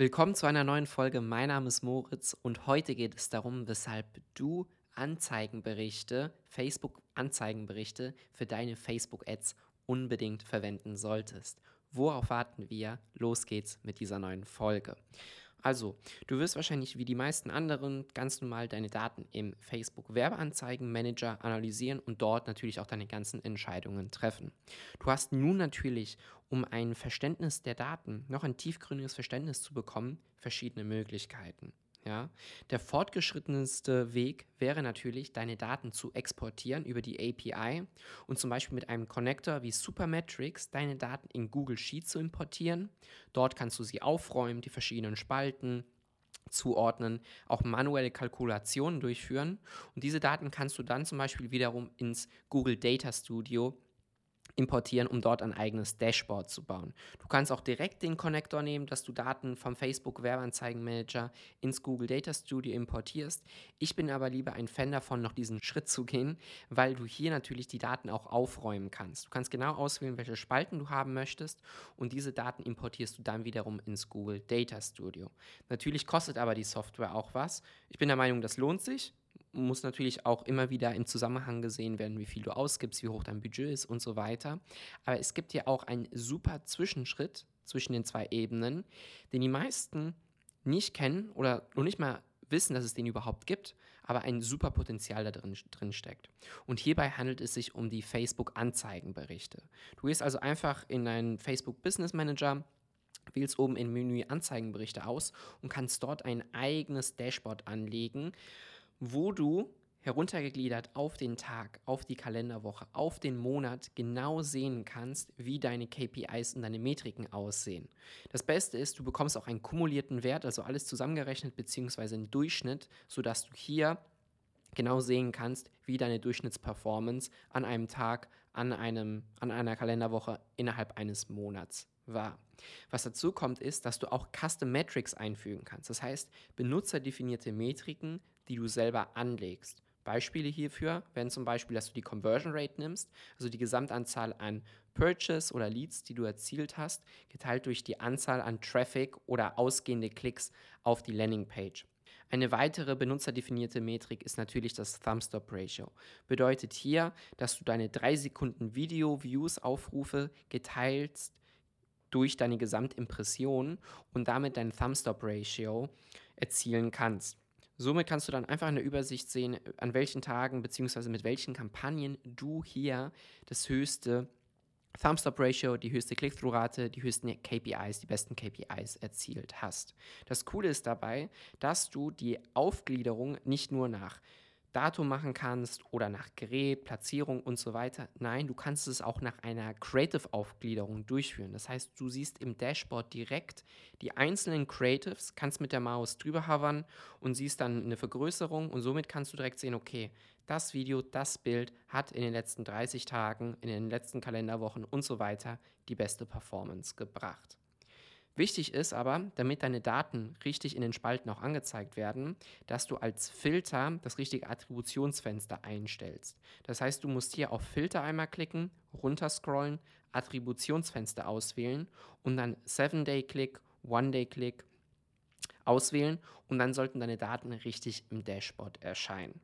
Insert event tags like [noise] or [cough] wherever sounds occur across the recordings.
Willkommen zu einer neuen Folge. Mein Name ist Moritz und heute geht es darum, weshalb du Anzeigenberichte, Facebook-Anzeigenberichte für deine Facebook-Ads unbedingt verwenden solltest. Worauf warten wir? Los geht's mit dieser neuen Folge. Also, du wirst wahrscheinlich wie die meisten anderen ganz normal deine Daten im Facebook Werbeanzeigen-Manager analysieren und dort natürlich auch deine ganzen Entscheidungen treffen. Du hast nun natürlich, um ein Verständnis der Daten, noch ein tiefgründiges Verständnis zu bekommen, verschiedene Möglichkeiten. Ja? Der fortgeschrittenste Weg wäre natürlich, deine Daten zu exportieren über die API und zum Beispiel mit einem Connector wie Supermetrics deine Daten in Google Sheets zu importieren. Dort kannst du sie aufräumen, die verschiedenen Spalten, zuordnen, auch manuelle Kalkulationen durchführen. Und diese Daten kannst du dann zum Beispiel wiederum ins Google Data Studio importieren, um dort ein eigenes Dashboard zu bauen. Du kannst auch direkt den Connector nehmen, dass du Daten vom Facebook Werbeanzeigenmanager ins Google Data Studio importierst. Ich bin aber lieber ein Fan davon, noch diesen [laughs] Schritt zu gehen, weil du hier natürlich die Daten auch aufräumen kannst. Du kannst genau auswählen, welche Spalten du haben möchtest und diese Daten importierst du dann wiederum ins Google Data Studio. Natürlich kostet aber die Software auch was. Ich bin der Meinung, das lohnt sich muss natürlich auch immer wieder im Zusammenhang gesehen werden, wie viel du ausgibst, wie hoch dein Budget ist und so weiter. Aber es gibt ja auch einen super Zwischenschritt zwischen den zwei Ebenen, den die meisten nicht kennen oder noch nicht mal wissen, dass es den überhaupt gibt, aber ein super Potenzial da drin, drin steckt. Und hierbei handelt es sich um die Facebook-Anzeigenberichte. Du gehst also einfach in deinen Facebook Business Manager, wählst oben im Menü Anzeigenberichte aus und kannst dort ein eigenes Dashboard anlegen, wo du heruntergegliedert auf den Tag, auf die Kalenderwoche, auf den Monat genau sehen kannst, wie deine KPIs und deine Metriken aussehen. Das Beste ist, du bekommst auch einen kumulierten Wert, also alles zusammengerechnet beziehungsweise einen Durchschnitt, sodass du hier genau sehen kannst, wie deine Durchschnittsperformance an einem Tag, an, einem, an einer Kalenderwoche innerhalb eines Monats war. Was dazu kommt, ist, dass du auch Custom Metrics einfügen kannst. Das heißt, benutzerdefinierte Metriken, die du selber anlegst. Beispiele hierfür wären zum Beispiel, dass du die Conversion Rate nimmst, also die Gesamtanzahl an Purchase oder Leads, die du erzielt hast, geteilt durch die Anzahl an Traffic oder ausgehende Klicks auf die Landingpage. Eine weitere benutzerdefinierte Metrik ist natürlich das Thumbstop Ratio. Bedeutet hier, dass du deine 3 Sekunden Video-Views-Aufrufe geteilt durch deine Gesamtimpression und damit dein Thumbstop Ratio erzielen kannst. Somit kannst du dann einfach eine Übersicht sehen, an welchen Tagen bzw. mit welchen Kampagnen du hier das höchste Thumbstop-Ratio, die höchste Click-Through-Rate, die höchsten KPIs, die besten KPIs erzielt hast. Das Coole ist dabei, dass du die Aufgliederung nicht nur nach Datum machen kannst oder nach Gerät, Platzierung und so weiter. Nein, du kannst es auch nach einer Creative-Aufgliederung durchführen. Das heißt, du siehst im Dashboard direkt die einzelnen Creatives, kannst mit der Maus drüber hovern und siehst dann eine Vergrößerung und somit kannst du direkt sehen, okay, das Video, das Bild hat in den letzten 30 Tagen, in den letzten Kalenderwochen und so weiter die beste Performance gebracht. Wichtig ist aber, damit deine Daten richtig in den Spalten auch angezeigt werden, dass du als Filter das richtige Attributionsfenster einstellst. Das heißt, du musst hier auf Filter einmal klicken, runterscrollen, Attributionsfenster auswählen und dann 7-Day-Click, One-Day-Click auswählen und dann sollten deine Daten richtig im Dashboard erscheinen.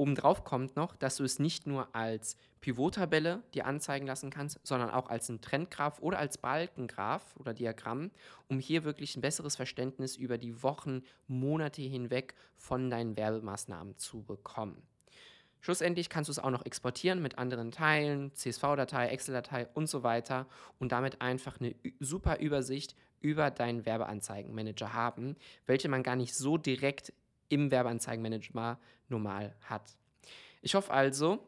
Obendrauf kommt noch, dass du es nicht nur als Pivot-Tabelle dir anzeigen lassen kannst, sondern auch als ein Trendgraph oder als Balkengraph oder Diagramm, um hier wirklich ein besseres Verständnis über die Wochen, Monate hinweg von deinen Werbemaßnahmen zu bekommen. Schlussendlich kannst du es auch noch exportieren mit anderen Teilen, CSV-Datei, Excel-Datei und so weiter und damit einfach eine super Übersicht über deinen Werbeanzeigenmanager haben, welche man gar nicht so direkt im Werbeanzeigenmanager normal hat. Ich hoffe also,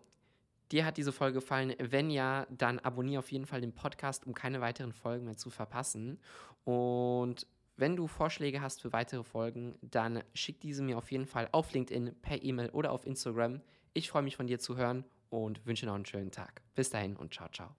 dir hat diese Folge gefallen. Wenn ja, dann abonniere auf jeden Fall den Podcast, um keine weiteren Folgen mehr zu verpassen. Und wenn du Vorschläge hast für weitere Folgen, dann schick diese mir auf jeden Fall auf LinkedIn, per E-Mail oder auf Instagram. Ich freue mich von dir zu hören und wünsche noch einen schönen Tag. Bis dahin und ciao, ciao.